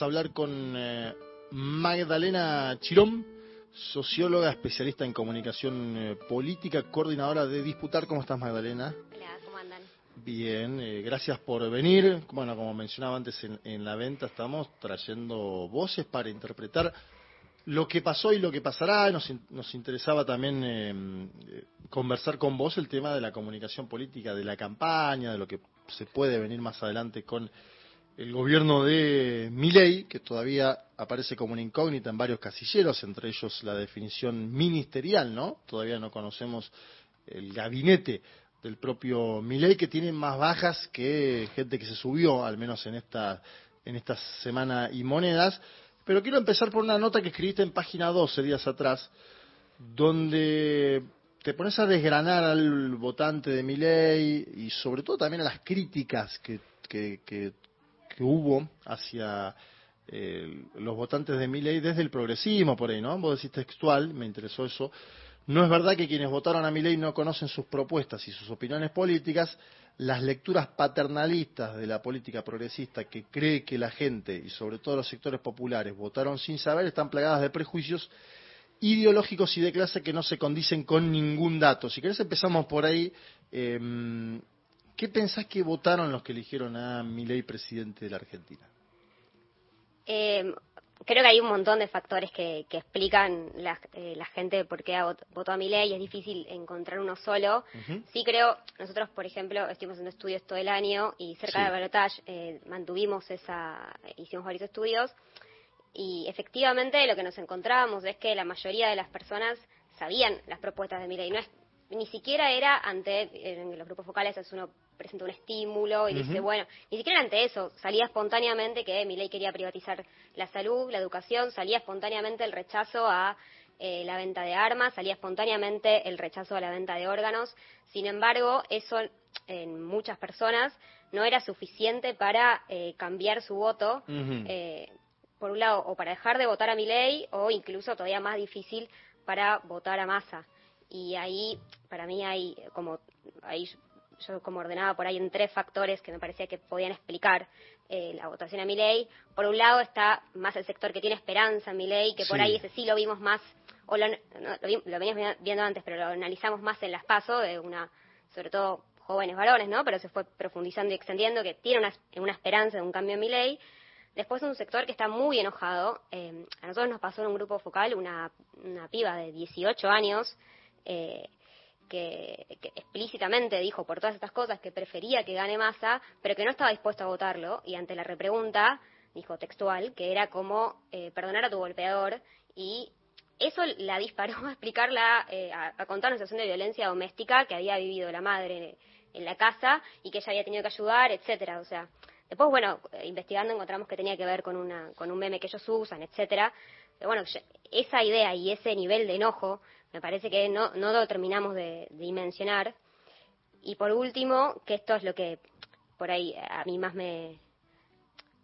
a hablar con eh, Magdalena Chirón, socióloga especialista en comunicación eh, política, coordinadora de Disputar. ¿Cómo estás, Magdalena? Hola, ¿cómo andan? Bien, eh, gracias por venir. Bueno, como mencionaba antes en, la venta, estamos trayendo voces para interpretar lo que pasó y lo que pasará. Nos, nos interesaba también conversar con vos el tema de la comunicación política, de la campaña, de lo que se puede venir más adelante con el gobierno de Milei, que todavía aparece como una incógnita en varios casilleros, entre ellos la definición ministerial, ¿no? Todavía no conocemos el gabinete del propio Milei, que tiene más bajas que gente que se subió, al menos en esta, en esta semana y monedas. Pero quiero empezar por una nota que escribiste en página 12 días atrás, donde te pones a desgranar al votante de Milei y sobre todo también a las críticas que, que que hubo hacia eh, los votantes de Milei desde el progresismo por ahí, ¿no? Vos decís textual, me interesó eso. No es verdad que quienes votaron a Milei no conocen sus propuestas y sus opiniones políticas. Las lecturas paternalistas de la política progresista que cree que la gente y sobre todo los sectores populares votaron sin saber están plagadas de prejuicios ideológicos y de clase que no se condicen con ningún dato. Si querés empezamos por ahí. Eh, ¿Qué pensás que votaron los que eligieron a Milei presidente de la Argentina? Eh, creo que hay un montón de factores que, explican la, eh, la, gente por qué votó a Milei. Es difícil encontrar uno solo. Sí creo, nosotros, por ejemplo, estuvimos haciendo estudios todo el año y cerca de Balotage eh, mantuvimos esa, hicimos varios estudios y efectivamente lo que nos encontrábamos es que la mayoría de las personas sabían las propuestas de Milei. No es, ni siquiera era ante, en los grupos focales es uno presenta un estímulo y dice, bueno, ni siquiera ante eso, salía espontáneamente que mi ley quería privatizar la salud, la educación, salía espontáneamente el rechazo a eh, la venta de armas, salía espontáneamente el rechazo a la venta de órganos. Sin embargo, eso en muchas personas no era suficiente para eh, cambiar su voto, eh, por un lado, o para dejar de votar a mi ley, o incluso todavía más difícil para votar a masa. Y ahí, para mí, hay como, ahí yo como ordenaba por ahí en tres factores que me parecía que podían explicar eh, la votación a mi ley. Por un lado está más el sector que tiene esperanza en mi ley, que por ahí ese sí lo vimos más, o lo, lo, veníamos viendo antes, pero lo analizamos más en las pasos, de una, sobre todo jóvenes varones, ¿no? Pero se fue profundizando y extendiendo, que tiene una, una esperanza de un cambio en mi ley. Después un sector que está muy enojado. Eh, a nosotros nos pasó en un grupo focal una, una piba de 18 años, eh, que, explícitamente dijo por todas estas cosas que prefería que gane masa, pero que no estaba dispuesto a votarlo, y ante la repregunta dijo textual que era como eh, perdonar a tu golpeador, y eso la disparó a explicarla, eh, a, contar una situación de violencia doméstica que había vivido la madre en la casa y que ella había tenido que ayudar, etcétera, o sea, después bueno, eh, investigando encontramos que tenía que ver con una con un meme que ellos usan, etcétera. Pero bueno, esa idea y ese nivel de enojo me parece que no, no lo terminamos de, dimensionar. Y por último, que esto es lo que por ahí a mí más me...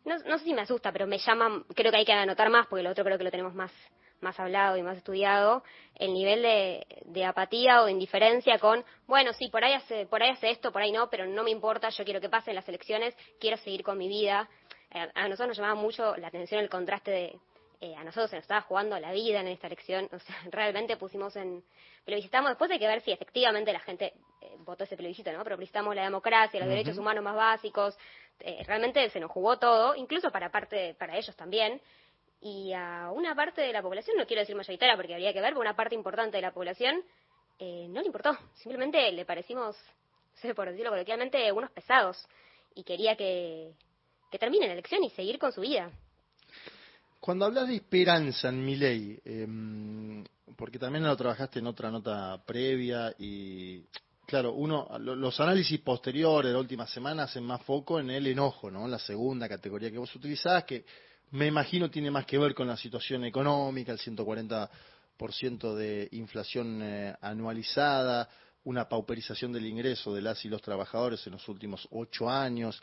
No, no sé si me asusta, pero me llama, creo que hay que anotar más, porque lo otro creo que lo tenemos más, más hablado y más estudiado, el nivel de, de, apatía o indiferencia con, bueno, sí, por ahí, hace, por ahí hace esto, por ahí no, pero no me importa, yo quiero que pasen las elecciones, quiero seguir con mi vida. Eh, a nosotros nos llamaba mucho la atención el contraste de, eh, a nosotros se nos estaba jugando la vida en esta elección, o sea, realmente pusimos en, plebiscitamos, después hay que ver si efectivamente la gente eh, votó ese plebiscito, ¿no? Pero plebiscitamos la democracia, los derechos humanos más básicos, eh, realmente se nos jugó todo, incluso para parte, para ellos también, y a una parte de la población, no quiero decir mayoritaria porque habría que ver, pero una parte importante de la población no le importó, simplemente le parecimos, no sé, por decirlo coloquialmente, unos pesados, y quería que, que termine la elección y seguir con su vida. Cuando hablas de esperanza en mi ley, em, porque también lo trabajaste en otra nota previa y claro, uno los análisis posteriores de la última semana hacen más foco en el enojo, ¿no? La segunda categoría que vos utilizás, que me imagino tiene más que ver con la situación económica, el 140% de inflación eh, anualizada, una pauperización del ingreso de las y los trabajadores en los últimos ocho años,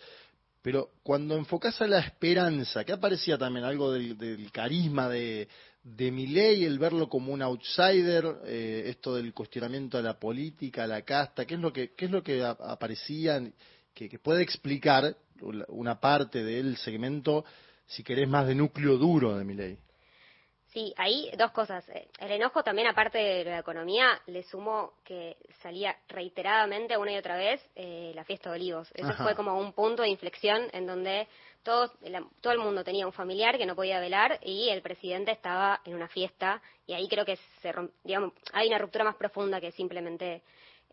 pero cuando enfocas a la esperanza, que aparecía también algo del, carisma de, de Milei, el verlo como un outsider, eh, esto del cuestionamiento a la política, a la casta, ¿qué es lo que, qué es lo que aparecía, que, puede explicar una parte del segmento si querés, más de núcleo duro de mi ley. Sí, ahí dos cosas. El enojo también, aparte de la economía, le sumó que salía reiteradamente una y otra vez eh, la fiesta de olivos. Eso fue como un punto de inflexión en donde todo, todo el mundo tenía un familiar que no podía velar y el presidente estaba en una fiesta y ahí creo que se digamos, hay una ruptura más profunda que simplemente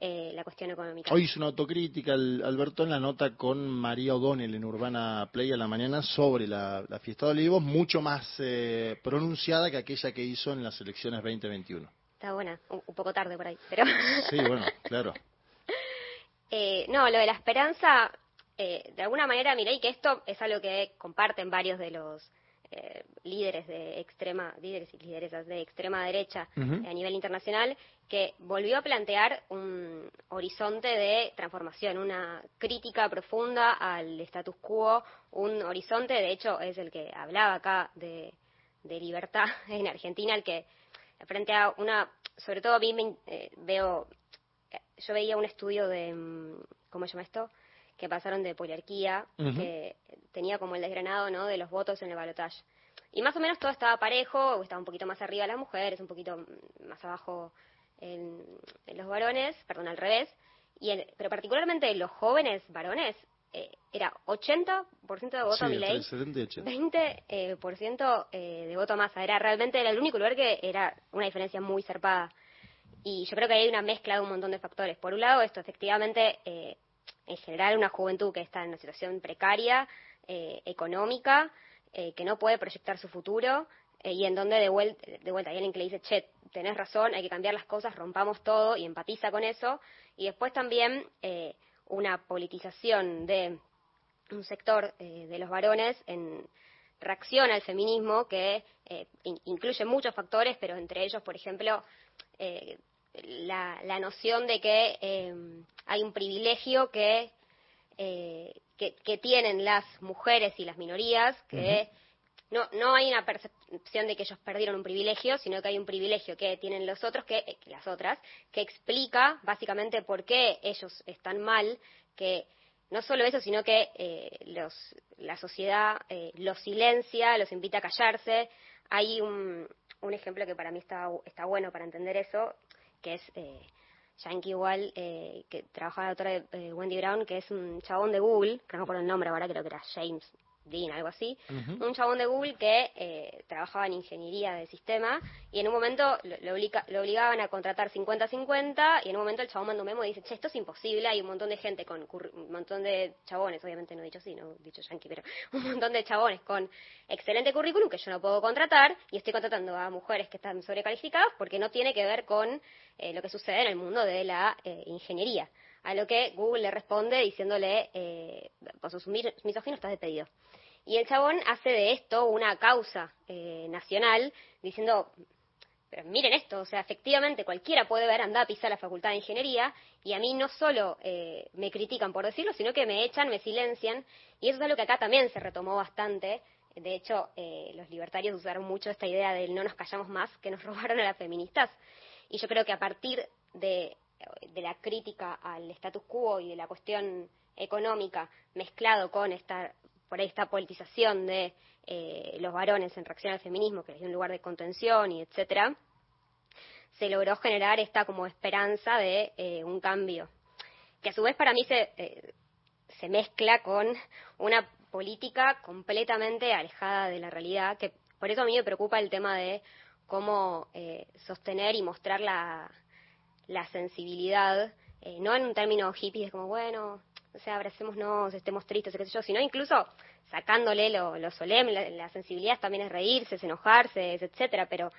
eh, la cuestión económica. Hoy hizo una autocrítica, Alberto, en la nota con María O'Donnell en Urbana Play a la mañana sobre la, fiesta de olivos, mucho más eh, pronunciada que aquella que hizo en las elecciones 2021. Está buena, un, poco tarde por ahí, pero... Sí, bueno, claro. Eh, no, lo de la esperanza, de alguna manera, miré que esto es algo que comparten varios de los eh, líderes de extrema, líderes y lideresas de extrema derecha a nivel internacional, que volvió a plantear un horizonte de transformación, una crítica profunda al status quo, un horizonte, de hecho, es el que hablaba acá de, libertad en Argentina, el que frente a una, sobre todo a mí me, eh, veo, yo veía un estudio de, mm, ¿cómo se llama esto? Que pasaron de poliarquía, que tenía como el desgranado ¿no? de los votos en el balotaje. Y más o menos todo estaba parejo, estaba un poquito más arriba las mujeres, un poquito más abajo en, los varones, perdón, al revés. Y pero particularmente los jóvenes varones, eh, era 80% de voto a mi ley, 20% eh, por ciento, eh, de voto a masa. Era realmente era el único lugar que era una diferencia muy zarpada. Y yo creo que hay una mezcla de un montón de factores. Por un lado, esto efectivamente eh, en general una juventud que está en una situación precaria, eh, económica, eh, que no puede proyectar su futuro eh, y en donde de vuelta, de vuelta hay alguien que le dice, che, tenés razón, hay que cambiar las cosas, rompamos todo y empatiza con eso. Y después también una politización de un sector de los varones en reacción al feminismo que incluye muchos factores, pero entre ellos, por ejemplo, la, noción de que eh, hay un privilegio eh, que, que, tienen las mujeres y las minorías, que no, no hay una percepción de que ellos perdieron un privilegio, sino que hay un privilegio que tienen los otros, que, eh, las otras, que explica básicamente por qué ellos están mal, que no solo eso, sino que los, la sociedad los silencia, los invita a callarse. Hay un, un ejemplo que para mí está, está bueno para entender eso, que es eh, Yankee igual, eh, que trabaja la autora de eh, Wendy Brown, que es un chabón de Google, que no por el nombre ahora, creo que era James Dean, algo así, un chabón de Google que eh, trabajaba en ingeniería de sistema y en un momento lo, obligaban a contratar 50-50 y en un momento el chabón mandó un memo y dice, che, esto es imposible, hay un montón de gente con un montón de chabones, obviamente no he dicho así, no he dicho yankee, pero un montón de chabones con excelente currículum que yo no puedo contratar y estoy contratando a mujeres que están sobrecalificadas porque no tiene que ver con eh, lo que sucede en el mundo de la eh, ingeniería. A lo que Google le responde diciéndole, eh, por sus misógino estás despedido. Y el chabón hace de esto una causa eh, nacional, diciendo, pero miren esto, o sea, efectivamente cualquiera puede ver andar a pisar la facultad de ingeniería y a mí no solo eh, me critican por decirlo, sino que me echan, me silencian y eso es algo que acá también se retomó bastante. De hecho, eh, los libertarios usaron mucho esta idea del no nos callamos más, que nos robaron a las feministas. Y yo creo que a partir de, de la crítica al status quo y de la cuestión económica mezclado con esta por ahí esta politización de eh, los varones en reacción al feminismo, que les dio un lugar de contención y etcétera, se logró generar esta como esperanza de eh, un cambio, que a su vez para mí se, eh, se mezcla con una política completamente alejada de la realidad, que por eso a mí me preocupa el tema de cómo sostener y mostrar la, la sensibilidad, no en un término hippie, es como, bueno, o sea, abracémonos, estemos tristes, qué sino incluso sacándole lo, lo solemne, la, sensibilidad también es reírse, es enojarse, es etcétera, pero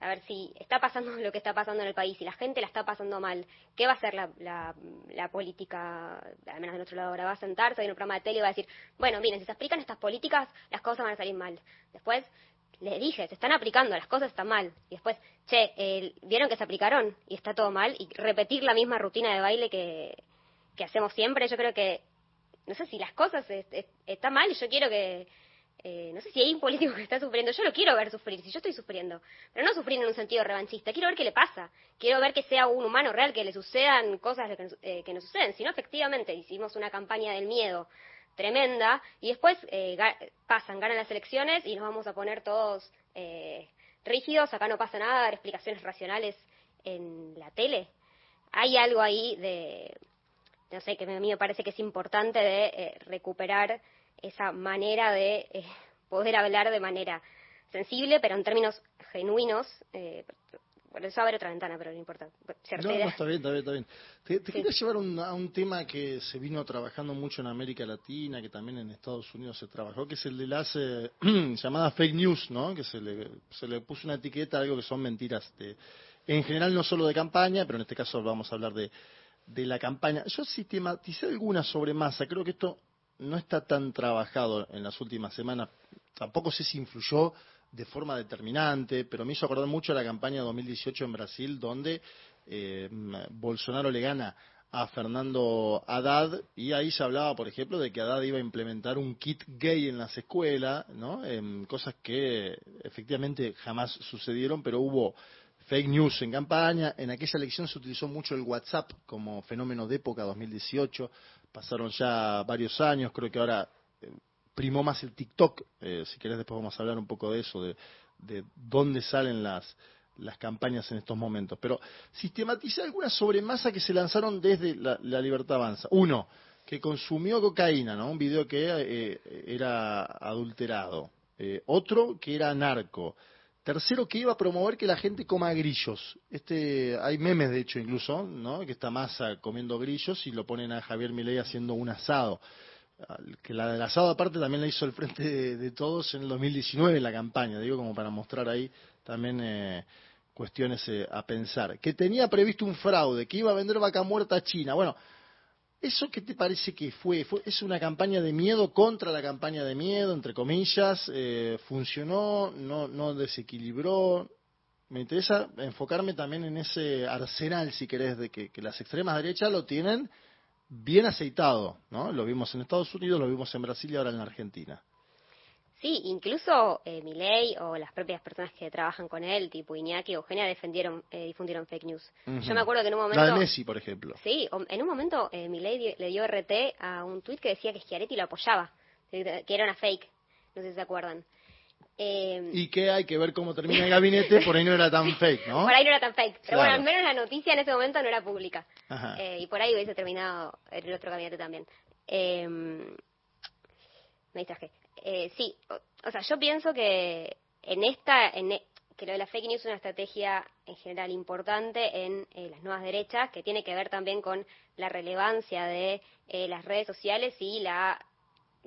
a ver si está pasando lo que está pasando en el país y la gente la está pasando mal, ¿qué va a hacer la, la, política, al menos de nuestro lado ahora? Va a sentarse en un programa de tele y va a decir, bueno, miren, si se aplican estas políticas, las cosas van a salir mal. Después, le dije, se están aplicando, las cosas están mal. Y después, che, vieron que se aplicaron y está todo mal. Y repetir la misma rutina de baile que, hacemos siempre, yo creo que, no sé si las cosas están mal, yo quiero que, eh, no sé si hay un político que está sufriendo, yo lo quiero ver sufrir, si yo estoy sufriendo, pero no sufrir en un sentido revanchista, quiero ver qué le pasa, quiero ver que sea un humano real, que le sucedan cosas que, eh, que nos suceden, si no efectivamente hicimos una campaña del miedo tremenda, y después eh, pasan, ganan las elecciones y nos vamos a poner todos eh, rígidos, acá no pasa nada, dar explicaciones racionales en la tele. Hay algo ahí de, no sé, que a mí me parece que es importante de eh, recuperar esa manera de eh, poder hablar de manera sensible, pero en términos genuinos. Eso abre otra ventana, pero no importa. No, no, está bien, está bien, está bien. Te, quería llevar a un tema que se vino trabajando mucho en América Latina, que también en Estados Unidos se trabajó, que es el de las eh, llamadas fake news, ¿no? Que se le, se le puso una etiqueta a algo que son mentiras. De, en general, no solo de campaña, pero en este caso vamos a hablar de, de la campaña. Yo sistematicé algunas sobre masa. Creo que esto no está tan trabajado en las últimas semanas. Tampoco sé si influyó de forma determinante, pero me hizo acordar mucho la campaña 2018 en Brasil, donde eh, Bolsonaro le gana a Fernando Haddad y ahí se hablaba, por ejemplo, de que Haddad iba a implementar un kit gay en las escuelas, ¿no? cosas que efectivamente jamás sucedieron, pero hubo fake news en campaña. En aquella elección se utilizó mucho el WhatsApp como fenómeno de época 2018. Pasaron ya varios años, creo que ahora eh, primó más el TikTok. Eh, si querés después vamos a hablar un poco de eso, de, dónde salen las, las campañas en estos momentos. Pero sistematicé algunas sobremasa que se lanzaron desde la, Libertad Avanza. Uno, que consumió cocaína, ¿no? Un video que eh, era adulterado. Eh, otro, que era narco. Tercero, que iba a promover que la gente coma grillos. Este, hay memes, de hecho, incluso, ¿no? Que está Massa comiendo grillos y lo ponen a Javier Milei haciendo un asado que la del asado aparte también la hizo el Frente de, Todos en el 2019 en la campaña, digo como para mostrar ahí también eh, cuestiones eh, a pensar. Que tenía previsto un fraude, que iba a vender vaca muerta a China. Bueno, ¿eso qué te parece que fue? fue ¿Es una campaña de miedo contra la campaña de miedo, entre comillas? Eh, ¿Funcionó? No, ¿No desequilibró? Me interesa enfocarme también en ese arsenal, si querés, de que las extremas derechas lo tienen bien aceitado, ¿no? Lo vimos en Estados Unidos, lo vimos en Brasil y ahora en Argentina. Sí, incluso eh, Milei o las propias personas que trabajan con él, tipo Iñaki o Eugenia, defendieron, eh, difundieron fake news. Yo me acuerdo que en un momento... La de Messi, por ejemplo. Sí, en un momento eh, Milei le dio RT a un tuit que decía que Schiaretti lo apoyaba, que era una fake, no sé si se acuerdan. Eh, y que hay que ver cómo termina el gabinete, por ahí no era tan fake, ¿no? Por ahí no era tan fake. Pero bueno, al menos la noticia en ese momento no era pública. Eh, y por ahí hubiese terminado el otro gabinete también. Eh, me distraje. Eh, sí, o, sea, yo pienso que en esta, en, e, que lo de la fake news es una estrategia en general importante en eh, las nuevas derechas, que tiene que ver también con la relevancia de eh, las redes sociales y la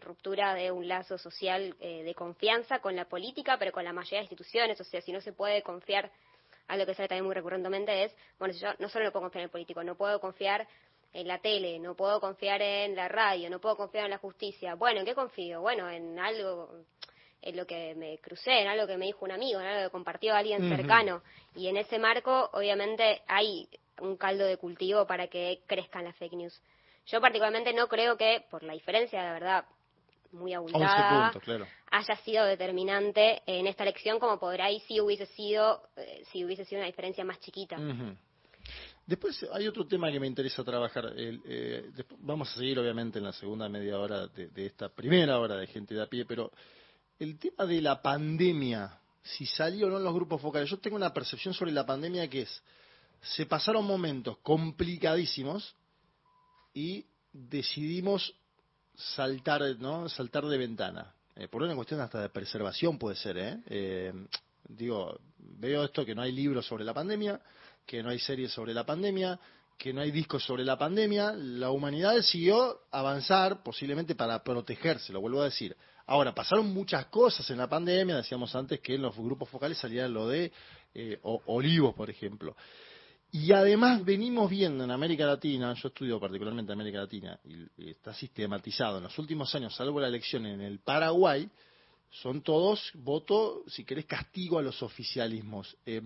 ruptura de un lazo social eh, de confianza con la política, pero con la mayoría de instituciones. O sea, si no se puede confiar, a lo que sale también muy recurrentemente es, bueno, yo no solo no puedo confiar en el político, no puedo confiar en la tele, no puedo confiar en la radio, no puedo confiar en la justicia. Bueno, ¿en qué confío? Bueno, en algo, en lo que me crucé, en algo que me dijo un amigo, en algo que compartió alguien cercano. Y en ese marco, obviamente, hay un caldo de cultivo para que crezcan las fake news. Yo particularmente no creo que, por la diferencia, de verdad, muy abultada haya sido determinante en esta elección como podrá ahí si hubiese sido eh, si hubiese sido una diferencia más chiquita Después hay otro tema que me interesa trabajar. Eh, vamos a seguir obviamente en la segunda media hora de, esta primera hora de gente de a pie, pero el tema de la pandemia, si salió o no en los grupos focales, yo tengo una percepción sobre la pandemia que es, se pasaron momentos complicadísimos y decidimos saltar, ¿no? Saltar de ventana. Eh, por una cuestión hasta de preservación puede ser, ¿eh? ¿eh? Digo, veo esto que no hay libros sobre la pandemia, que no hay series sobre la pandemia, que no hay discos sobre la pandemia. La humanidad decidió avanzar posiblemente para protegerse, lo vuelvo a decir. Ahora, pasaron muchas cosas en la pandemia, decíamos antes que en los grupos focales salía lo de eh, olivos, por ejemplo. Y además venimos viendo en América Latina, yo estudio particularmente América Latina, y, está sistematizado en los últimos años, salvo la elección en el Paraguay, son todos voto, si querés, castigo a los oficialismos. Eh,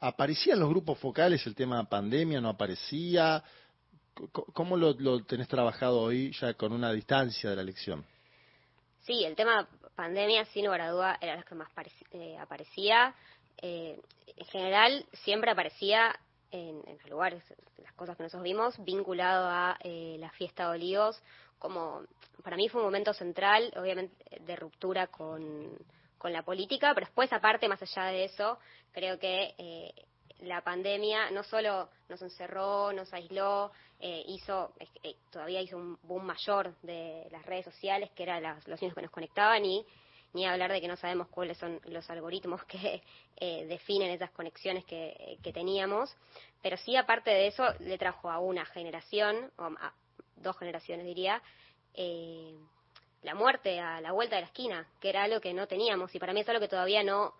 ¿Aparecía en los grupos focales el tema pandemia? ¿No aparecía? ¿Cómo lo, tenés trabajado hoy ya con una distancia de la elección? Sí, el tema pandemia, sin lugar a duda, era lo que más eh, aparecía. Eh, en general, siempre aparecía en, los lugares, las cosas que nosotros vimos, vinculado a eh, la fiesta de olivos, como para mí fue un momento central, obviamente de ruptura con, con la política, pero después aparte, más allá de eso, creo que eh, la pandemia no solo nos encerró, nos aisló, eh, hizo, eh, todavía hizo un boom mayor de las redes sociales, que eran los niños que nos conectaban, y ni hablar de que no sabemos cuáles son los algoritmos que eh, definen esas conexiones que, teníamos. Pero sí, aparte de eso, le trajo a una generación, o a dos generaciones diría, la muerte a la vuelta de la esquina, que era algo que no teníamos, y para mí es algo que todavía no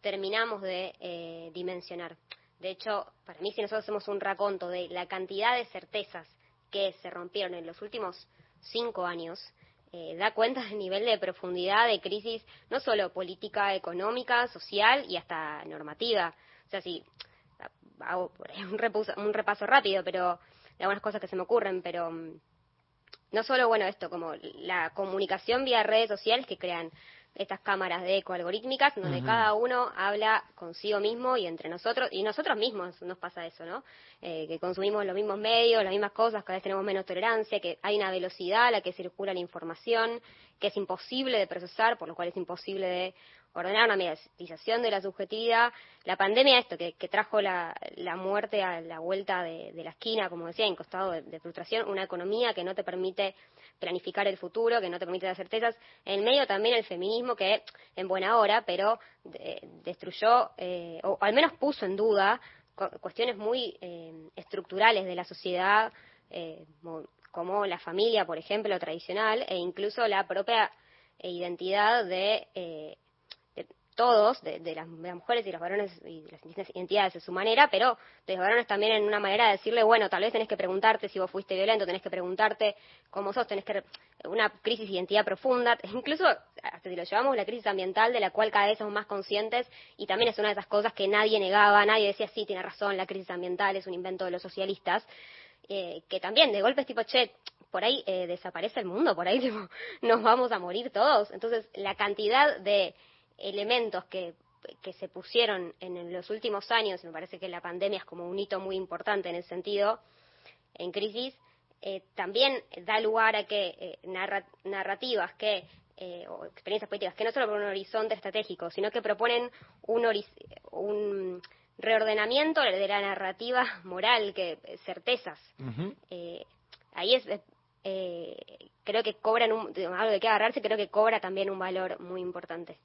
terminamos de dimensionar. De hecho, para mí si nosotros hacemos un raconto de la cantidad de certezas que se rompieron en los últimos cinco años, eh, da cuenta del nivel de profundidad de crisis, no solo política, económica, social y hasta normativa. O sea, si hago un repaso, un repaso rápido, pero de algunas cosas que se me ocurren, pero mm, no solo, bueno, esto, como la comunicación vía redes sociales que crean estas cámaras de eco algorítmicas, donde cada uno habla consigo mismo y entre nosotros, y nosotros mismos nos pasa eso, ¿no? Eh, que consumimos los mismos medios, las mismas cosas, cada vez tenemos menos tolerancia, que hay una velocidad a la que circula la información, que es imposible de procesar, por lo cual es imposible de ordenar una mediatización de la subjetividad. La pandemia, esto, que, trajo la, muerte a la vuelta de, la esquina, como decía, en costado de, frustración, una economía que no te permite planificar el futuro, que no te permite dar certezas. En medio también el feminismo, que en buena hora, pero destruyó, eh, o al menos puso en duda, cuestiones muy eh, estructurales de la sociedad, eh, como la familia, por ejemplo, tradicional, e incluso la propia identidad de todos, de, las, mujeres y los varones y las distintas identidades de su manera, pero de los varones también en una manera de decirle, bueno, tal vez tenés que preguntarte si vos fuiste violento, tenés que preguntarte cómo sos, tenés que una crisis de identidad profunda, incluso hasta si lo llevamos la crisis ambiental de la cual cada vez somos más conscientes y también es una de esas cosas que nadie negaba, nadie decía sí, tiene razón, la crisis ambiental es un invento de los socialistas, eh, que también de golpe es tipo, che, por ahí eh, desaparece el mundo, por ahí nos vamos a morir todos. Entonces, la cantidad de elementos que, que se pusieron en los últimos años, me parece que la pandemia es como un hito muy importante en ese sentido, en crisis, eh, también da lugar a que eh, narrativas que eh, o experiencias políticas que no solo por un horizonte estratégico, sino que proponen un, un reordenamiento de la narrativa moral, que certezas. ahí es, creo que cobran un, algo de qué agarrarse, creo que cobra también un valor muy importante.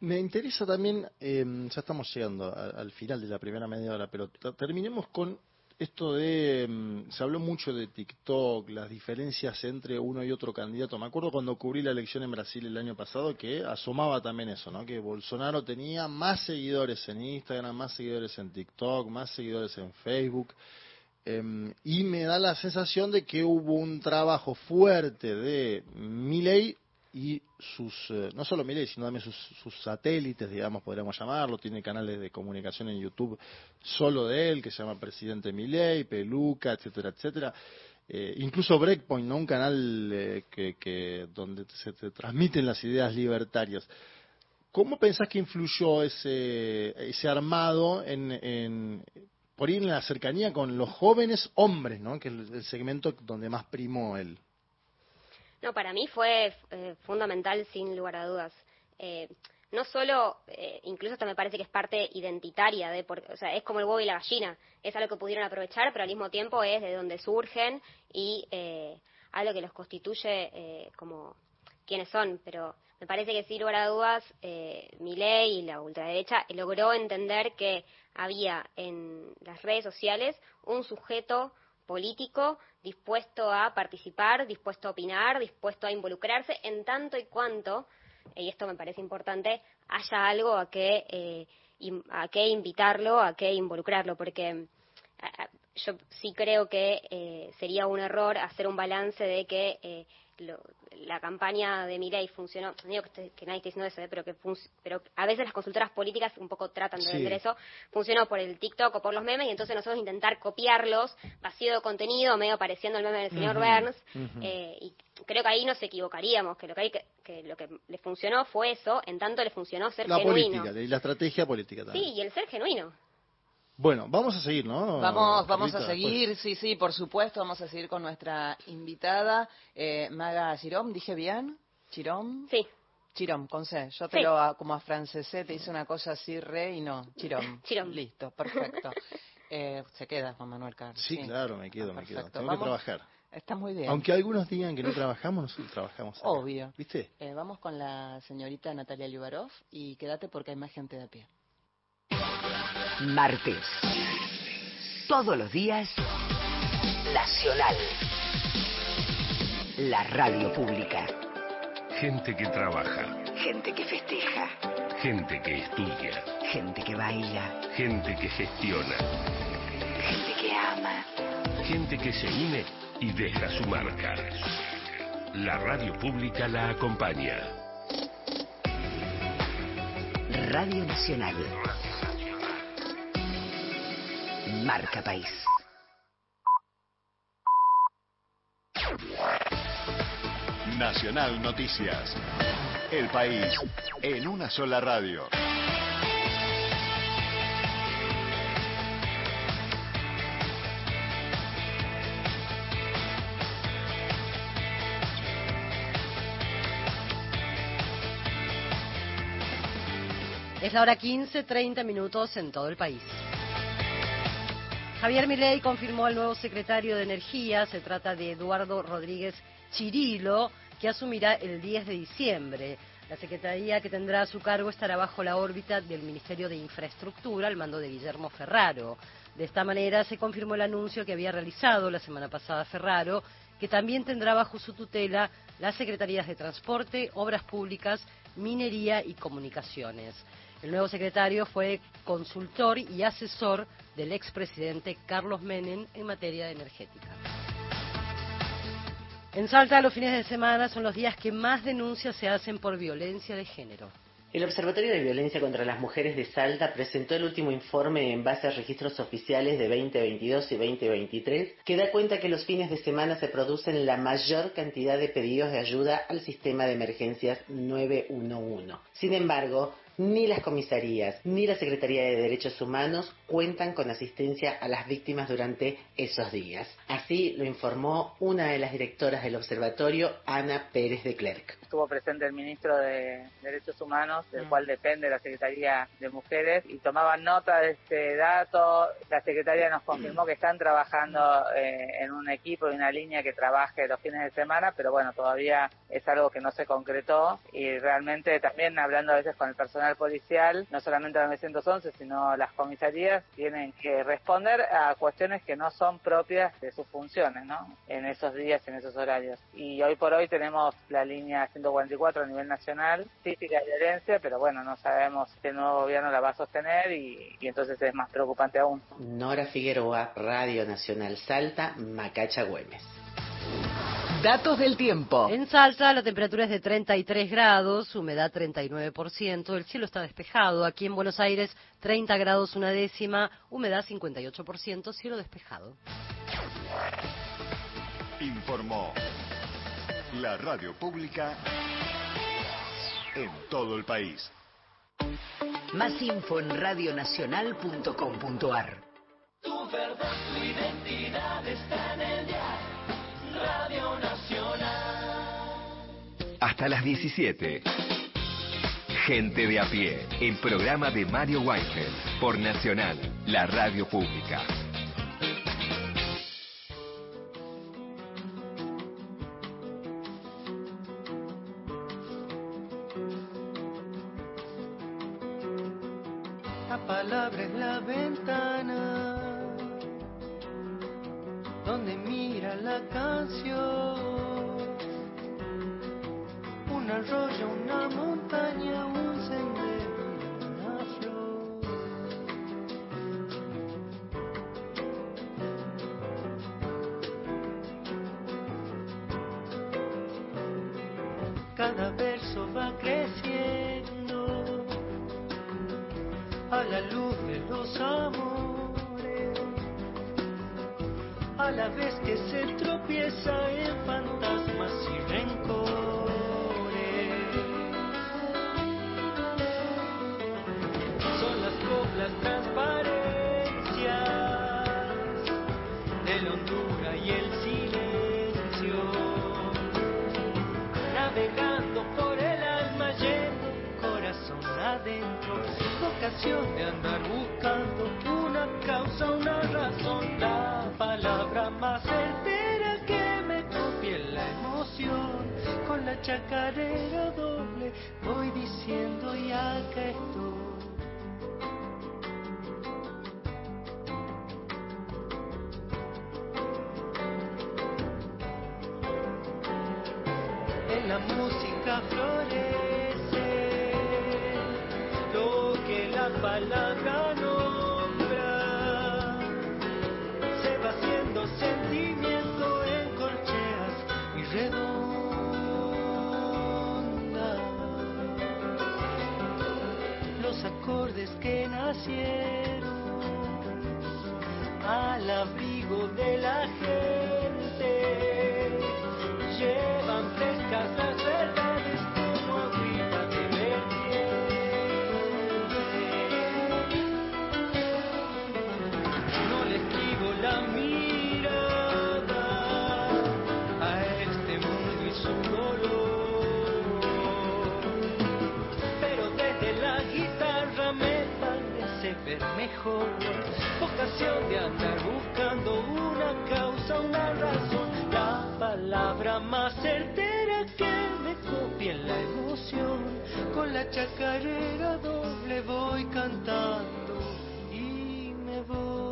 Me interesa también, em, ya estamos llegando al final de la primera media hora, pero terminemos con esto de, em, se habló mucho de TikTok, las diferencias entre uno y otro candidato. Me acuerdo cuando cubrí la elección en Brasil el año pasado que asomaba también eso, ¿no? Que Bolsonaro tenía más seguidores en Instagram, más seguidores en TikTok, más seguidores en Facebook. Em, y me da la sensación de que hubo un trabajo fuerte de Milley y sus, eh, no solo Milei, sino también sus, sus, satélites, digamos, podríamos llamarlo, tiene canales de comunicación en YouTube solo de él, que se llama Presidente Milei, Peluca, etcétera, etcétera. Eh, incluso Breakpoint, ¿no? un canal eh, que, que, donde se te transmiten las ideas libertarias. ¿Cómo pensás que influyó ese, ese armado en, en, por ir en la cercanía con los jóvenes hombres, ¿no? que es el segmento donde más primó él? No, para mí fue eh, fundamental sin lugar a dudas. Eh, no solo, eh, incluso hasta me parece que es parte identitaria, de o sea, es como el huevo y la gallina, es algo que pudieron aprovechar, pero al mismo tiempo es de donde surgen y algo que los constituye como quienes son, pero me parece que sin lugar a dudas eh, ley y la ultraderecha logró entender que había en las redes sociales un sujeto político dispuesto a participar, dispuesto a opinar, dispuesto a involucrarse en tanto y cuanto, y esto me parece importante, haya algo a que, eh, a que invitarlo, a que involucrarlo, porque yo sí creo que eh, sería un error hacer un balance de que eh, la campaña de Milei funcionó, no digo que, nadie esté diciendo eso, ¿eh? pero que pero a veces las consultoras políticas un poco tratan de vender eso, funcionó por el TikTok o por los memes y entonces nosotros intentar copiarlos, vacío de contenido, medio pareciendo el meme del señor Burns, eh, y creo que ahí nos equivocaríamos, que lo que, hay que, lo que le funcionó fue eso, en tanto le funcionó ser la genuino. Política, y la estrategia política también. Sí, y el ser genuino. Bueno, vamos a seguir, ¿no? Vamos, vamos a seguir, sí, sí, por supuesto, vamos a seguir con nuestra invitada, eh, Maga Chirón, ¿dije bien? ¿Chirón? Sí. Chirón, con C. Yo te lo, como a francesé, te hice una cosa así re y no, Chirón. Chirón. Listo, perfecto. Eh, se queda Juan Manuel Carlos. Sí, claro, me quedo, me quedo. Tengo que trabajar. Está muy bien. Aunque algunos digan que no trabajamos, nosotros trabajamos. Obvio. ¿Viste? Eh, vamos con la señorita Natalia Liubarov y quédate porque hay más gente de a pie. Martes. Todos los días, Nacional. La radio pública. Gente que trabaja. Gente que festeja. Gente que estudia. Gente que baila. Gente que gestiona. Gente que ama. Gente que se une y deja su marca. La radio pública la acompaña. Radio Nacional. Marca País. Nacional Noticias. El país en una sola radio. Es la hora 15, 30 minutos en todo el país. Javier Milei confirmó al nuevo secretario de Energía, se trata de Eduardo Rodríguez Chirilo, que asumirá el 10 de diciembre. La secretaría que tendrá a su cargo estará bajo la órbita del Ministerio de Infraestructura al mando de Guillermo Ferraro. De esta manera se confirmó el anuncio que había realizado la semana pasada Ferraro, que también tendrá bajo su tutela las Secretarías de Transporte, Obras Públicas, Minería y Comunicaciones. El nuevo secretario fue consultor y asesor del expresidente Carlos Menem en materia energética. En Salta, los fines de semana son los días que más denuncias se hacen por violencia de género. El Observatorio de Violencia contra las Mujeres de Salta presentó el último informe en base a registros oficiales de 2022 y 2023 que da cuenta que los fines de semana se producen la mayor cantidad de pedidos de ayuda al sistema de emergencias 911. Sin embargo, ni las comisarías ni la Secretaría de Derechos Humanos cuentan con asistencia a las víctimas durante esos días. Así lo informó una de las directoras del observatorio, Ana Pérez de Clerc. Estuvo presente el ministro de Derechos Humanos, del mm. cual depende la Secretaría de Mujeres, y tomaban nota de este dato. La Secretaría nos confirmó que están trabajando eh, en un equipo y una línea que trabaje los fines de semana, pero bueno, todavía es algo que no se concretó y realmente también hablando a veces con el personal policial, no solamente la 911, sino las comisarías, tienen que responder a cuestiones que no son propias de sus funciones, ¿no? En esos días, en esos horarios. Y hoy por hoy tenemos la línea 144 a nivel nacional, típica de violencia, pero bueno, no sabemos si el nuevo gobierno la va a sostener y, y entonces es más preocupante aún. Nora Figueroa, Radio Nacional Salta, Macacha Güemes. Datos del tiempo. En Salta la temperatura es de 33 grados, humedad 39%, el cielo está despejado. Aquí en Buenos Aires 30 grados una décima, humedad 58%, cielo despejado. Informó la radio pública en todo el país. Más info en radionacional.com.ar. Tu verdad, tu identidad está en el Hasta las 17. Gente de a pie, el programa de Mario Weinfeld por Nacional, la radio pública. De andar buscando una causa, una razón, la palabra más certera que me copie la emoción, con la chacarera doble voy diciendo y acá estoy. la música florece palabra nombra. Se va haciendo sentimiento en corcheas y redonda. Los acordes que nacieron al abrigo de la gente mejor. Vocación de andar buscando una causa, una razón, la palabra más certera que me copie en la emoción. Con la chacarera doble voy cantando y me voy.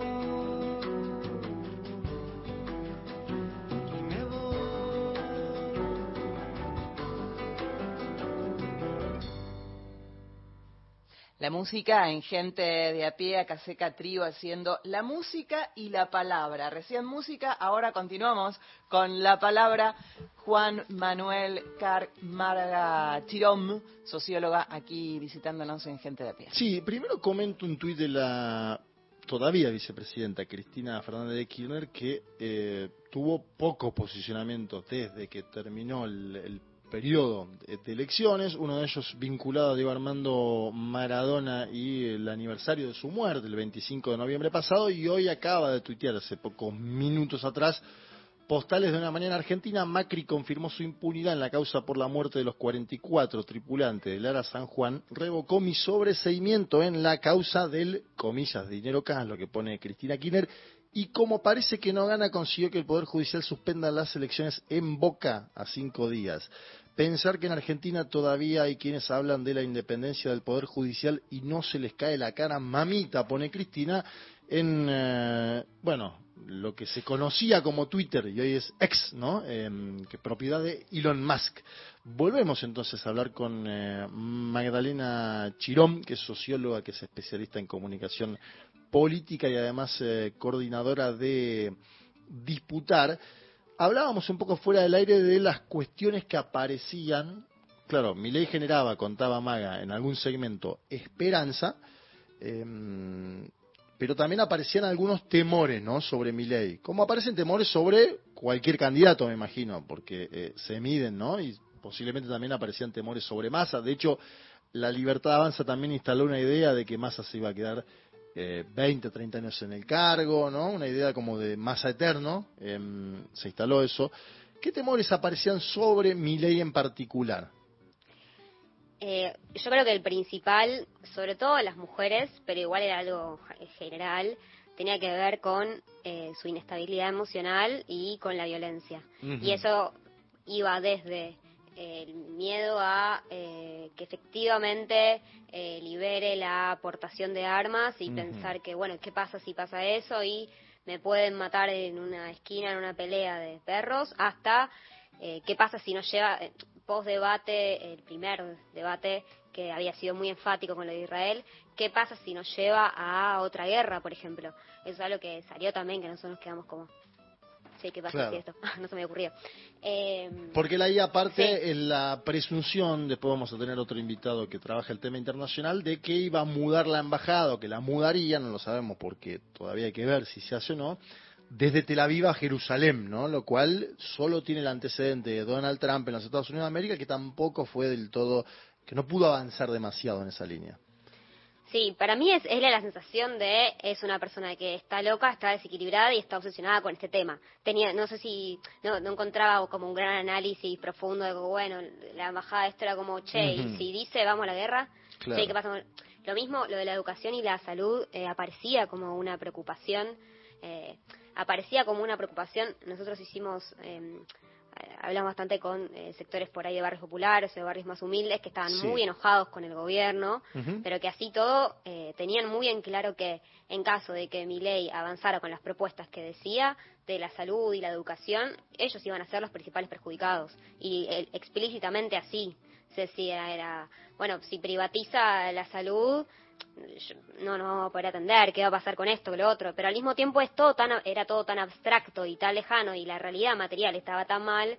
La música en gente de a pie, acá seca trío haciendo la música y la palabra. Recién música, ahora continuamos con la palabra Juan Manuel Carmarga Chirón, socióloga aquí visitándonos en gente de a pie. Sí, primero comento un tuit de la todavía vicepresidenta Cristina Fernández de Kirchner que eh, tuvo poco posicionamiento desde que terminó el periodo de, elecciones, uno de ellos vinculado a Diego Armando Maradona y el aniversario de su muerte, el 25 de noviembre pasado, y hoy acaba de tuitear hace pocos minutos atrás postales de una mañana argentina, Macri confirmó su impunidad en la causa por la muerte de los 44 tripulantes del Ara San Juan, revocó mi sobreseimiento en la causa del, comillas, dinero K, lo que pone Cristina Kirchner, y como parece que no gana, consiguió que el Poder Judicial suspenda las elecciones en Boca a cinco días. Pensar que en Argentina todavía hay quienes hablan de la independencia del Poder Judicial y no se les cae la cara, mamita, pone Cristina, en, eh, bueno, lo que se conocía como Twitter y hoy es ex, ¿no? Eh, que propiedad de Elon Musk. Volvemos entonces a hablar con eh, Magdalena Chirón, que es socióloga, que es especialista en comunicación política y además eh, coordinadora de Disputar. Hablábamos un poco fuera del aire de las cuestiones que aparecían. Claro, mi ley generaba, contaba Maga, en algún segmento esperanza, eh, pero también aparecían algunos temores ¿no? sobre mi ley. Como aparecen temores sobre cualquier candidato, me imagino, porque eh, se miden, ¿no? Y posiblemente también aparecían temores sobre Massa. De hecho, la Libertad Avanza también instaló una idea de que Massa se iba a quedar eh, 20, 30 años en el cargo, ¿no? Una idea como de Massa eterno. eh, se instaló eso. ¿Qué temores aparecían sobre mi ley en particular? Eh, yo creo que el principal, sobre todo las mujeres, pero igual era algo ge- general, tenía que ver con eh, su inestabilidad emocional y con la violencia. Y eso iba desde el miedo a eh, que efectivamente eh, libere la aportación de armas y pensar que, bueno, ¿qué pasa si pasa eso? Y me pueden matar en una esquina, en una pelea de perros, hasta eh, qué pasa si no lleva, eh, post debate, el primer debate que había sido muy enfático con lo de Israel, qué pasa si nos lleva a otra guerra, por ejemplo. Eso es algo que salió también, que nosotros nos quedamos como, sí, se me ocurrió. Eh, Porque la IA aparte es la presunción, después vamos a tener otro invitado que trabaja el tema internacional, de que iba a mudar la embajada o que la mudaría, no lo sabemos porque todavía hay que ver si se hace o no, desde Tel Aviv a Jerusalén, ¿no? Lo cual solo tiene el antecedente de Donald Trump en los Estados Unidos de América, que tampoco fue del todo, que no pudo avanzar demasiado en esa línea. Sí, para mí es, es la, la sensación de es una persona que está loca, está desequilibrada y está obsesionada con este tema. Tenía, no sé si no, no encontraba como un gran análisis profundo de que, bueno, la embajada esto era como, che, y si dice vamos a la guerra, Claro. Sí, ¿qué pasa? con- Lo mismo, lo de la educación y la salud eh, aparecía como una preocupación, eh, aparecía como una preocupación. Nosotros hicimos, eh, hablamos bastante con eh, sectores por ahí de barrios populares o de barrios más humildes que estaban Sí. muy enojados con el gobierno, pero que así todo eh, tenían muy en claro que en caso de que mi ley avanzara con las propuestas que decía de la salud y la educación, ellos iban a ser los principales perjudicados y eh, explícitamente así se decía era bueno si privatiza la salud no nos vamos a poder atender, qué va a pasar con esto, con lo otro, pero al mismo tiempo es todo tan, era todo tan abstracto y tan lejano y la realidad material estaba tan mal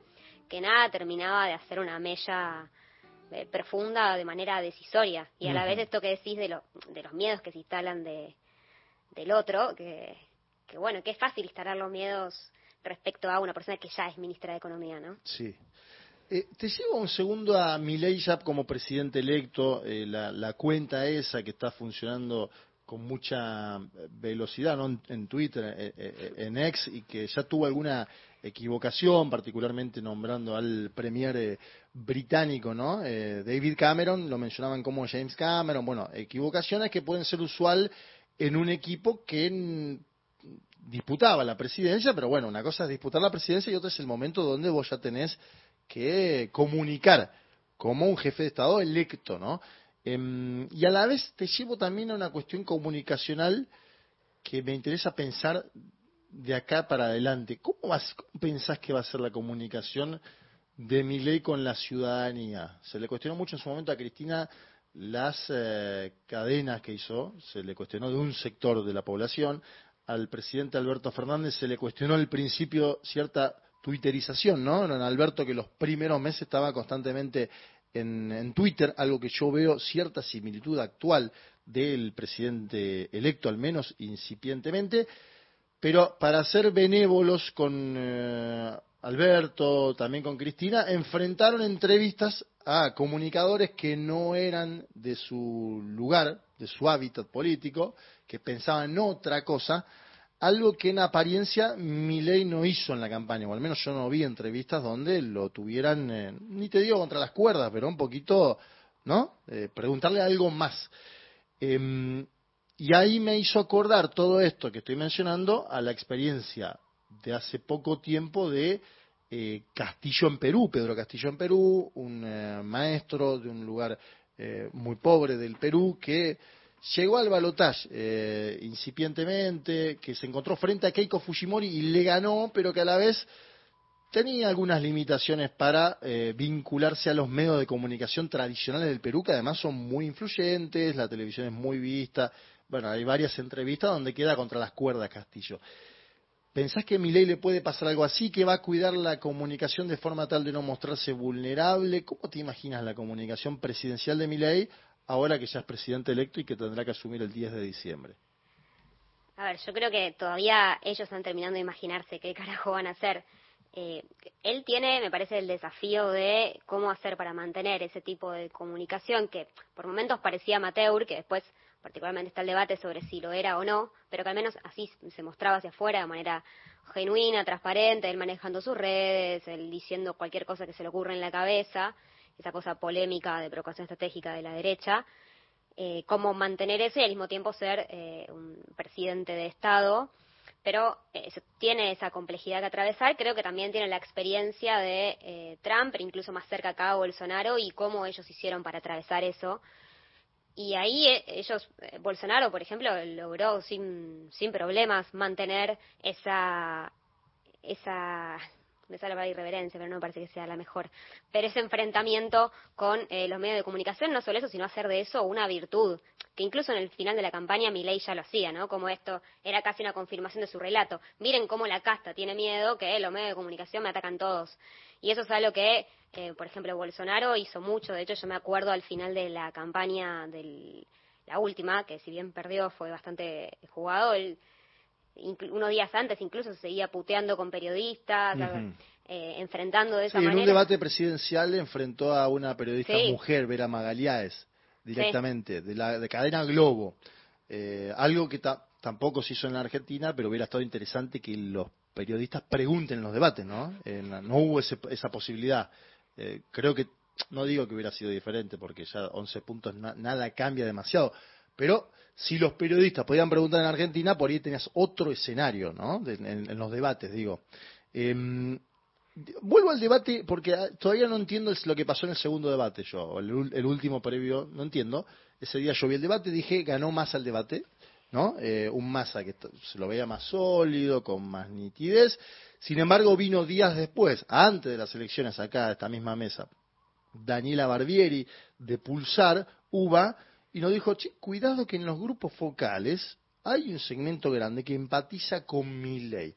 que nada terminaba de hacer una mella eh, profunda de manera decisoria. Y a la vez esto que decís de, lo- de los miedos que se instalan de, del otro, que, que bueno, que es fácil instalar los miedos respecto a una persona que ya es ministra de Economía, ¿no? Sí. Eh, te llevo un segundo a Milei ya como presidente electo, eh, la, la cuenta esa que está funcionando con mucha eh, velocidad ¿no? en, Twitter, eh, eh, en X, y que ya tuvo alguna equivocación, particularmente nombrando al premier británico, ¿no? David Cameron, lo mencionaban como James Cameron, bueno, equivocaciones que pueden ser usual en un equipo que disputaba la presidencia, pero bueno, una cosa es disputar la presidencia y otra es el momento donde vos ya tenés que comunicar como un jefe de Estado electo, ¿no? Em, y a la vez te llevo también a una cuestión comunicacional que me interesa pensar de acá para adelante. ¿Cómo, vas, cómo pensás que va a ser la comunicación de mi ley con la ciudadanía? Se le cuestionó mucho en su momento a Cristina las eh, cadenas que hizo, se le cuestionó de un sector de la población, al presidente Alberto Fernández se le cuestionó al principio cierta twitterización, ¿no? Don Alberto que los primeros meses estaba constantemente en, Twitter, algo que yo veo cierta similitud actual del presidente electo, al menos incipientemente, pero para ser benévolos con eh, Alberto, también con Cristina, enfrentaron entrevistas a comunicadores que no eran de su lugar, de su hábitat político, que pensaban otra cosa, algo que en apariencia Milei no hizo en la campaña, o al menos yo no vi entrevistas donde lo tuvieran, eh, ni te digo contra las cuerdas, pero un poquito, ¿no? Eh, preguntarle algo más. Em, y ahí me hizo acordar todo esto que estoy mencionando a la experiencia de hace poco tiempo de eh, Castillo en Perú, Pedro Castillo en Perú, un eh, maestro de un lugar eh, muy pobre del Perú que llegó al balotaje eh, incipientemente, que se encontró frente a Keiko Fujimori y le ganó, pero que a la vez tenía algunas limitaciones para eh, vincularse a los medios de comunicación tradicionales del Perú, que además son muy influyentes, la televisión es muy vista, bueno, hay varias entrevistas donde queda contra las cuerdas Castillo. ¿Pensás que a Milei le puede pasar algo así, que va a cuidar la comunicación de forma tal de no mostrarse vulnerable? ¿Cómo te imaginas la comunicación presidencial de Milei ahora que ya es presidente electo y que tendrá que asumir el 10 de diciembre? A ver, yo creo que todavía ellos están terminando de imaginarse qué carajo van a hacer. Eh, él tiene, me parece, el desafío de cómo hacer para mantener ese tipo de comunicación que por momentos parecía amateur, que después particularmente está el debate sobre si lo era o no, pero que al menos así se mostraba hacia afuera de manera genuina, transparente, él manejando sus redes, él diciendo cualquier cosa que se le ocurra en la cabeza, esa cosa polémica de preocupación estratégica de la derecha, eh, cómo mantener eso y al mismo tiempo ser eh, un presidente de Estado, pero eh, tiene esa complejidad que atravesar. Creo que también tiene la experiencia de eh, Trump, incluso más cerca acá Bolsonaro, y cómo ellos hicieron para atravesar eso. Y ahí ellos, Bolsonaro, por ejemplo, logró sin, sin problemas mantener esa, esa, me sale palabra irreverencia, pero no me parece que sea la mejor, pero ese enfrentamiento con eh, los medios de comunicación, no solo eso, sino hacer de eso una virtud, que incluso en el final de la campaña Milei ya lo hacía, ¿no? Como esto era casi una confirmación de su relato. Miren cómo la casta tiene miedo que los medios de comunicación me atacan todos. Y eso es algo que, eh, por ejemplo, Bolsonaro hizo mucho. De hecho, yo me acuerdo al final de la campaña de la última, que si bien perdió fue bastante jugado, él unos días antes incluso se seguía puteando con periodistas, eh, enfrentando de Sí, esa en un manera. debate presidencial enfrentó a una periodista Sí. mujer, Vera Magaliáez, directamente, de la de cadena Globo. Eh, algo que ta- tampoco se hizo en la Argentina, pero hubiera estado interesante que los periodistas pregunten en los debates, ¿no? En la- no hubo ese- esa posibilidad. Eh, creo que no digo que hubiera sido diferente, porque ya 11 puntos na- nada cambia demasiado, pero si los periodistas podían preguntar en Argentina, por ahí tenías otro escenario, ¿no? De- en, en los debates, digo. Em, Vuelvo al debate porque ah, todavía no entiendo lo que pasó en el segundo debate yo, el, el último previo, no entiendo. Ese día yo vi el debate, dije, ganó Massa el debate, ¿no? Eh, un Massa que se lo veía más sólido, con más nitidez. Sin embargo, vino días después, antes de las elecciones acá, a esta misma mesa, Daniela Barbieri de Pulsar, UBA, y nos dijo, che, cuidado que en los grupos focales hay un segmento grande que empatiza con mi ley.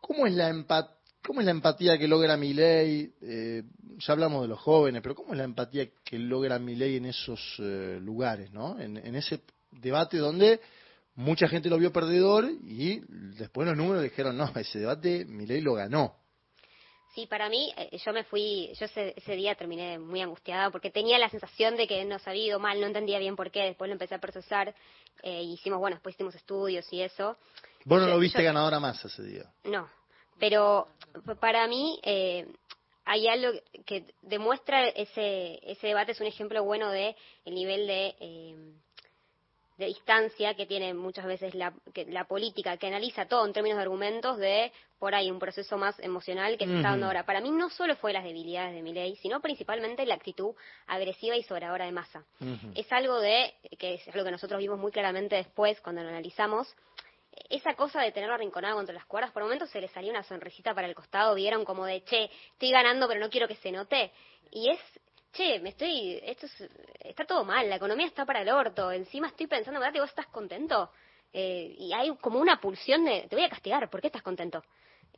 ¿Cómo es la empatía? ¿Cómo es la empatía que logra Milei? Eh, ya hablamos de los jóvenes, pero ¿cómo es la empatía que logra Milei en esos eh, lugares, ¿no? En, ese debate donde mucha gente lo vio perdedor y después los números dijeron, no, ese debate Milei lo ganó. Sí, para mí, eh, yo me fui, yo ese, ese día terminé muy angustiada porque tenía la sensación de que nos había ido mal, no entendía bien por qué, después lo empecé a procesar, eh, hicimos, bueno, después hicimos estudios y eso. Vos no Yo- lo viste yo- ganadora más ese día. No, pero para mí eh, hay algo que demuestra ese, ese debate, es un ejemplo bueno de el nivel de, eh, de distancia que tiene muchas veces la, que la política, que analiza todo en términos de argumentos de por ahí un proceso más emocional que se está dando ahora. Para mí no solo fue las debilidades de Milei, sino principalmente la actitud agresiva y sobradora de masa es algo de que es algo que nosotros vimos muy claramente después cuando lo analizamos esa cosa de tenerlo arrinconado contra las cuerdas por momentos se le salió una sonrisita para el costado vieron como de che estoy ganando pero no quiero que se note y es che me estoy esto es- está todo mal la economía está para el orto encima estoy pensando verdad vos estás contento Eh, y hay como una pulsión de te voy a castigar ¿por qué estás contento?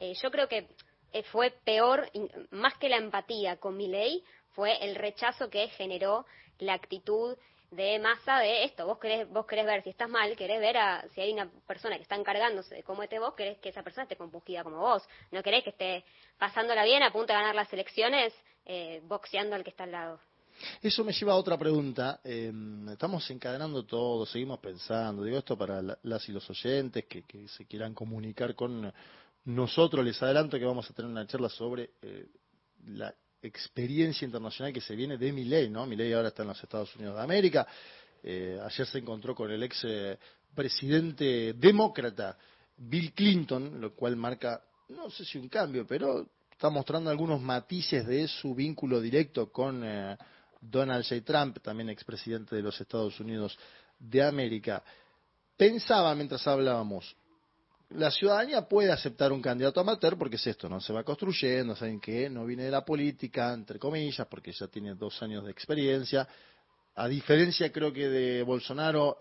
Eh, yo creo que eh, fue peor, más que la empatía con mi ley, fue el rechazo que generó la actitud de masa de esto. Vos querés, vos querés ver si estás mal, querés ver a, si hay una persona que está encargándose de cómo esté vos, querés que esa persona esté compungida como vos. No querés que esté pasándola bien a punto de ganar las elecciones, eh, boxeando al que está al lado. Eso me lleva a otra pregunta. Eh, estamos encadenando todo, seguimos pensando. Digo esto para la- las y los oyentes que, que se quieran comunicar con nosotros. Les adelanto que vamos a tener una charla sobre eh, la experiencia internacional que se viene de Milei, ¿no? Milei ahora está en los Estados Unidos de América. Eh, ayer se encontró con el ex eh, presidente demócrata Bill Clinton, lo cual marca, no sé si un cambio, pero está mostrando algunos matices de su vínculo directo con eh, Donald J. Trump, también expresidente de los Estados Unidos de América. Pensaba mientras hablábamos, la ciudadanía puede aceptar un candidato amateur porque es esto, ¿no? Se va construyendo, saben que no viene de la política, entre comillas, porque ya tiene dos años de experiencia. A diferencia, creo que de Bolsonaro,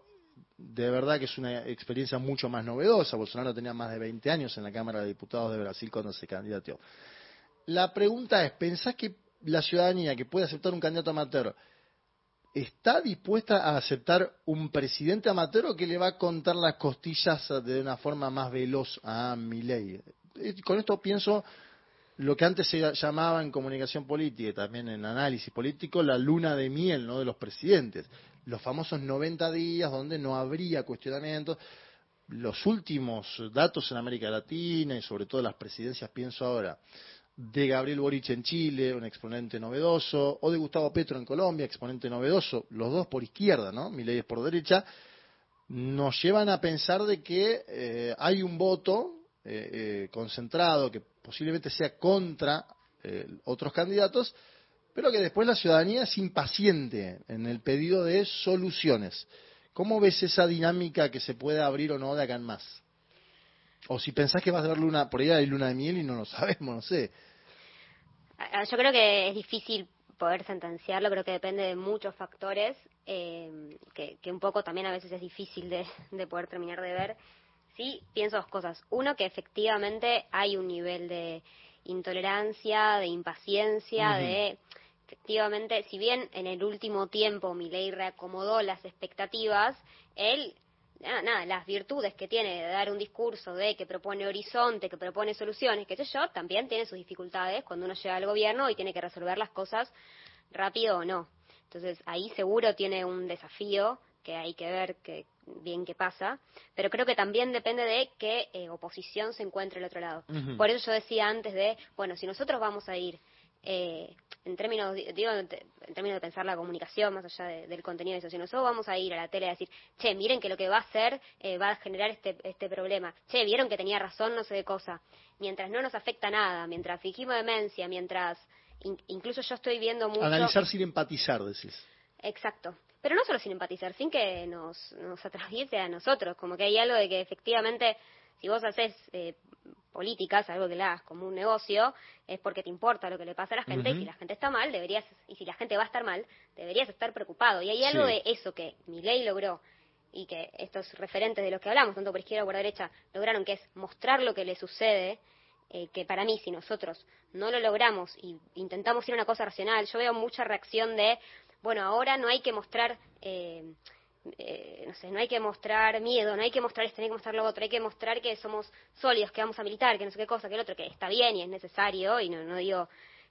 de verdad que es una experiencia mucho más novedosa. Bolsonaro tenía más de 20 años en la Cámara de Diputados de Brasil cuando se candidateó. La pregunta es, ¿pensás que la ciudadanía que puede aceptar un candidato amateur está dispuesta a aceptar un presidente amateur o que le va a contar las costillas de una forma más veloz a Milei? Eh, Con esto pienso lo que antes se llamaba en comunicación política y también en análisis político la luna de miel ¿no? de los presidentes. Los famosos 90 días donde no habría cuestionamientos. Los últimos datos en América Latina y sobre todo las presidencias, pienso ahora, de Gabriel Boric en Chile, un exponente novedoso, o de Gustavo Petro en Colombia, exponente novedoso, los dos por izquierda, ¿no? Milei es por derecha, nos llevan a pensar de que eh, hay un voto eh, eh, concentrado que posiblemente sea contra otros candidatos, pero que después la ciudadanía es impaciente en el pedido de soluciones. ¿Cómo ves esa dinámica que se puede abrir o no de acá en más? O si pensás que vas a ver luna, por ahí hay luna de miel y no lo sabemos, no sé. Yo creo que es difícil poder sentenciarlo, creo que depende de muchos factores, eh, que, que un poco también a veces es difícil de, de poder terminar de ver. Sí, pienso dos cosas. Uno, que efectivamente hay un nivel de intolerancia, de impaciencia, de efectivamente, si bien en el último tiempo Milei reacomodó las expectativas, él nada, nada, las virtudes que tiene de dar un discurso de que propone horizonte, que propone soluciones, qué sé yo, también tiene sus dificultades cuando uno llega al gobierno y tiene que resolver las cosas rápido o no. Entonces ahí seguro tiene un desafío que hay que ver que, bien qué pasa, pero creo que también depende de qué eh, oposición se encuentre al otro lado. Por eso yo decía antes de, bueno, si nosotros vamos a ir eh, en términos, digo, en términos de pensar la comunicación más allá del contenido de eso, si nosotros vamos a ir a la tele a decir, che, miren que lo que va a hacer eh, va a generar este, este problema, che, vieron que tenía razón, no sé de cosa, mientras no nos afecta nada, mientras fingimos demencia, mientras incluso yo estoy viendo mucho... Analizar sin empatizar, decís. Exacto. Pero no solo sin empatizar, sin que nos, nos atraviese a nosotros, como que hay algo de que efectivamente si vos haces eh, políticas, algo que la hagas como un negocio, es porque te importa lo que le pasa a la gente, y si la gente está mal, deberías, y si la gente va a estar mal, deberías estar preocupado. Y hay algo de eso que mi ley logró, y que estos referentes de los que hablamos, tanto por izquierda como por derecha, lograron, que es mostrar lo que le sucede, eh, que para mí, si nosotros no lo logramos y intentamos ir a una cosa racional, yo veo mucha reacción de, bueno, ahora no hay que mostrar... Eh, eh, no sé, no hay que mostrar miedo, no hay que mostrar esto, no hay que mostrar lo otro, hay que mostrar que somos sólidos, que vamos a militar, que no sé qué cosa, que el otro, que está bien y es necesario, y no, no digo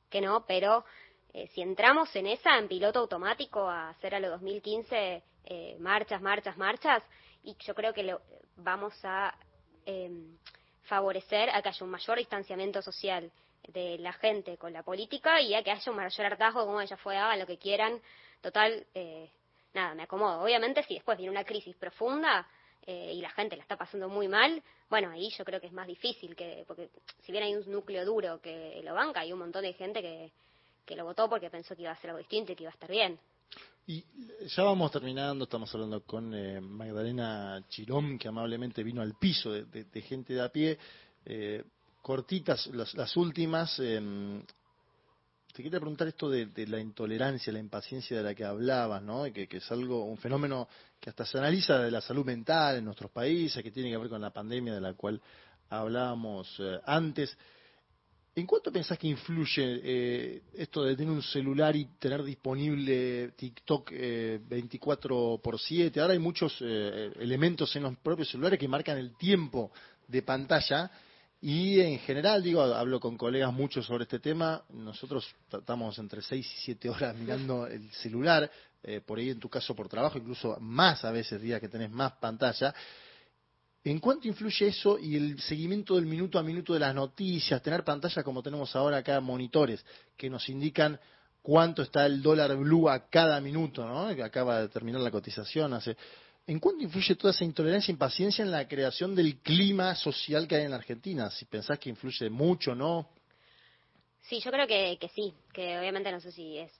que no, pero eh, si entramos en esa, en piloto automático, a hacer a los 2015 eh, marchas, marchas, marchas, y yo creo que lo, vamos a em, favorecer a que haya un mayor distanciamiento social de la gente con la política y a que haya un mayor hartazgo, como ella fue, hagan lo que quieran, total, eh, nada, me acomodo. Obviamente, si después viene una crisis profunda eh, y la gente la está pasando muy mal, bueno, ahí yo creo que es más difícil, que porque si bien hay un núcleo duro que lo banca, hay un montón de gente que, que lo votó porque pensó que iba a ser algo distinto y que iba a estar bien. Y ya vamos terminando, estamos hablando con eh, Magdalena Chirón, que amablemente vino al piso de, gente de a pie. Eh, cortitas, las, últimas. Em, te quería preguntar esto de, la intolerancia, la impaciencia de la que hablabas, ¿no? Que, es algo, un fenómeno que hasta se analiza de la salud mental en nuestros países, que tiene que ver con la pandemia de la cual hablábamos eh, antes. ¿En cuánto pensás que influye eh, esto de tener un celular y tener disponible TikTok 24 eh, por 7? Ahora hay muchos elementos en los propios celulares que marcan el tiempo de pantalla y en general, digo, hablo con colegas mucho sobre este tema, nosotros estamos entre 6 y 7 horas mirando el celular, eh, por ahí en tu caso por trabajo, incluso más a veces días que tenés más pantalla. ¿En cuánto influye eso y el seguimiento del minuto a minuto de las noticias, tener pantallas como tenemos ahora acá, monitores, que nos indican cuánto está el dólar blue a cada minuto, ¿no? Que acaba de terminar la cotización hace ¿En cuánto influye toda esa intolerancia e impaciencia en la creación del clima social que hay en la Argentina? Si pensás que influye mucho, ¿no? Sí, yo creo que, que sí, que obviamente no sé si es,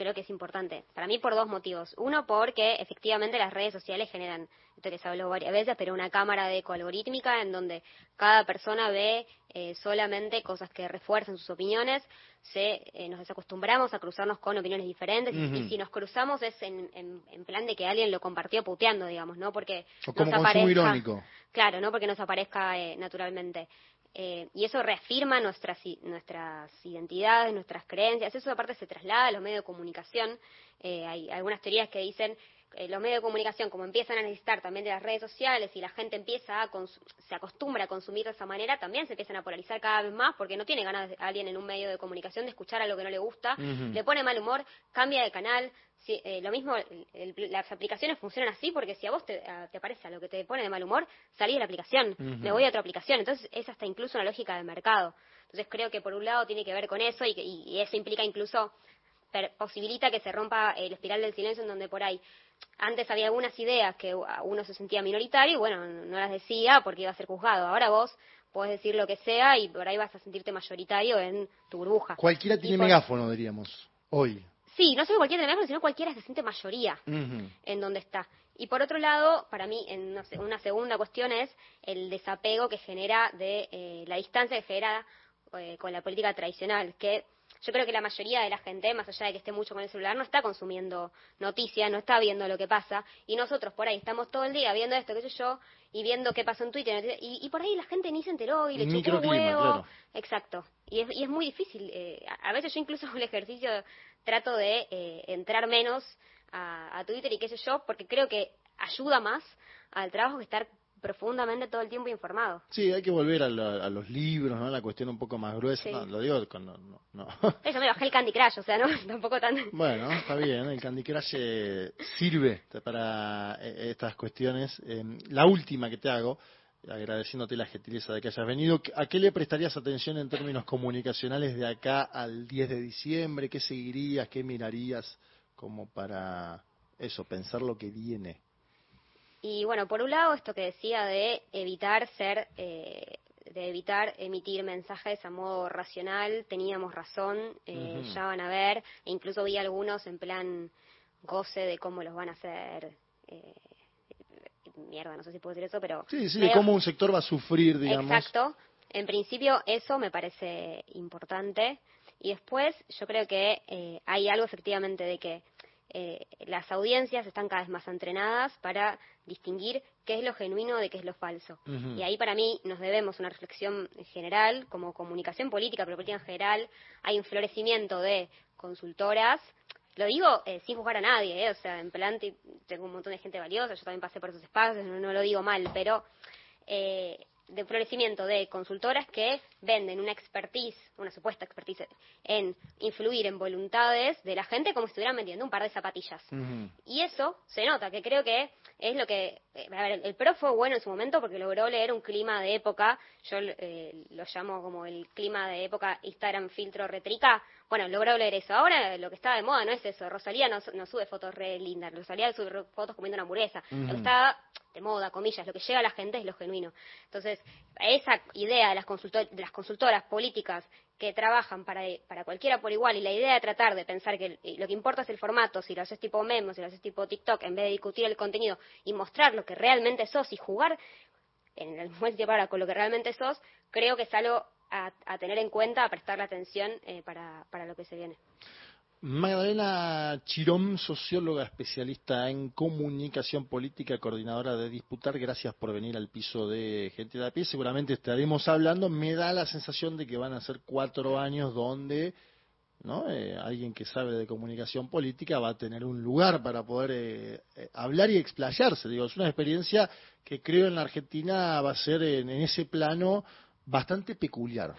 creo que es importante. Para mí por dos motivos. Uno, porque efectivamente las redes sociales generan, esto que se habló varias veces, pero una cámara de eco algorítmica en donde cada persona ve eh, solamente cosas que refuerzan sus opiniones. Se, eh, nos desacostumbramos a cruzarnos con opiniones diferentes y, si nos cruzamos es en, en, plan de que alguien lo compartió puteando, digamos, ¿no? Porque o como nos aparezca, irónico. Claro, no porque nos aparezca eh, naturalmente. Eh, y eso reafirma nuestras, nuestras identidades, nuestras creencias. Eso aparte se traslada a los medios de comunicación. Eh, hay algunas teorías que dicen eh, los medios de comunicación, como empiezan a necesitar también de las redes sociales y la gente empieza a se acostumbra a consumir de esa manera, también se empiezan a polarizar cada vez más porque no tiene ganas de, alguien en un medio de comunicación de escuchar algo que no le gusta, le pone mal humor, cambia de canal. Eh, lo mismo, las aplicaciones funcionan así porque si a vos te, te, aparece algo que te pone de mal humor, salís de la aplicación, me voy a otra aplicación. Entonces, es hasta incluso una lógica de mercado. Entonces, creo que por un lado tiene que ver con eso y, y eso implica incluso posibilita que se rompa el espiral del silencio en donde por ahí antes había algunas ideas que uno se sentía minoritario y bueno, no las decía porque iba a ser juzgado. Ahora vos podés decir lo que sea y por ahí vas a sentirte mayoritario en tu burbuja. Cualquiera tiene megáfono, diríamos, hoy. Sí, no solo cualquiera tiene megáfono, sino cualquiera se siente mayoría en donde está. Y por otro lado, para mí, en una segunda cuestión es el desapego que genera de eh, la distancia que genera eh, con la política tradicional, que yo creo que la mayoría de la gente, más allá de que esté mucho con el celular, no está consumiendo noticias, no está viendo lo que pasa, y nosotros por ahí estamos todo el día viendo esto, qué sé yo, y viendo qué pasó en Twitter, y, por ahí la gente ni se enteró y le chocó un huevo. Exacto. Y es, y es muy difícil. Eh, a veces yo incluso el ejercicio trato de eh, entrar menos a, a Twitter y qué sé yo, porque creo que ayuda más al trabajo que estar profundamente todo el tiempo informado. Sí, hay que volver a, los libros, ¿no? La cuestión un poco más gruesa. lo digo con... No, no. Eso me bajé el Candy Crush, o sea, ¿no? Tampoco tan... Bueno, está bien. El Candy Crush eh, sirve para eh, estas cuestiones. Eh, la última que te hago, agradeciéndote la gentileza de que hayas venido. ¿A qué le prestarías atención en términos comunicacionales de acá al 10 de diciembre? ¿Qué seguirías? ¿Qué mirarías como para eso, pensar lo que viene? Y bueno, por un lado, esto que decía de evitar ser, eh, de evitar emitir mensajes a modo racional, teníamos razón, eh, ya van a ver, e incluso vi algunos en plan goce de cómo los van a hacer. eh, mierda, no sé si puedo decir eso, pero. Sí, sí, de medio- cómo un sector va a sufrir, digamos. Exacto. En principio, eso me parece importante. Y después, yo creo que eh, hay algo efectivamente de que eh, las audiencias están cada vez más entrenadas para distinguir qué es lo genuino de qué es lo falso. Y ahí para mí nos debemos una reflexión general, como comunicación política, pero política en general, hay un florecimiento de consultoras. Lo digo eh, sin juzgar a nadie, ¿eh? o sea, en plan tengo un montón de gente valiosa, yo también pasé por esos espacios, no, no lo digo mal, pero eh, de florecimiento de consultoras que venden una expertise, una supuesta expertise en influir en voluntades de la gente como si estuvieran vendiendo un par de zapatillas. Y eso se nota, que creo que es lo que... eh, A ver, el PRO fue bueno en su momento porque logró leer un clima de época, yo eh, lo llamo como el clima de época Instagram filtro retrica. Bueno, logró leer eso. Ahora lo que está de moda no es eso. Rosalía no, no sube fotos re lindas. Rosalía sube fotos comiendo una hamburguesa. Lo que está de moda, comillas, lo que llega a la gente es lo genuino. Entonces, esa idea de las, consultor- de las consultoras políticas que trabajan para, para cualquiera por igual y la idea de tratar de pensar que lo que importa es el formato, si lo haces tipo memos, si lo haces tipo TikTok, en vez de discutir el contenido y mostrar lo que realmente sos y jugar en el buen palabra, con lo que realmente sos, creo que es algo a, a tener en cuenta, a prestarle atención eh, para, para lo que se viene. Magdalena Chirón, socióloga especialista en comunicación política, coordinadora de Disputar, gracias por venir al piso de Gente de a pie. Seguramente estaremos hablando. Me da la sensación de que van a ser cuatro años donde ¿no? Eh, alguien que sabe de comunicación política va a tener un lugar para poder eh, eh, hablar y explayarse. Digo, es una experiencia que creo en la Argentina va a ser en, en ese plano bastante peculiar.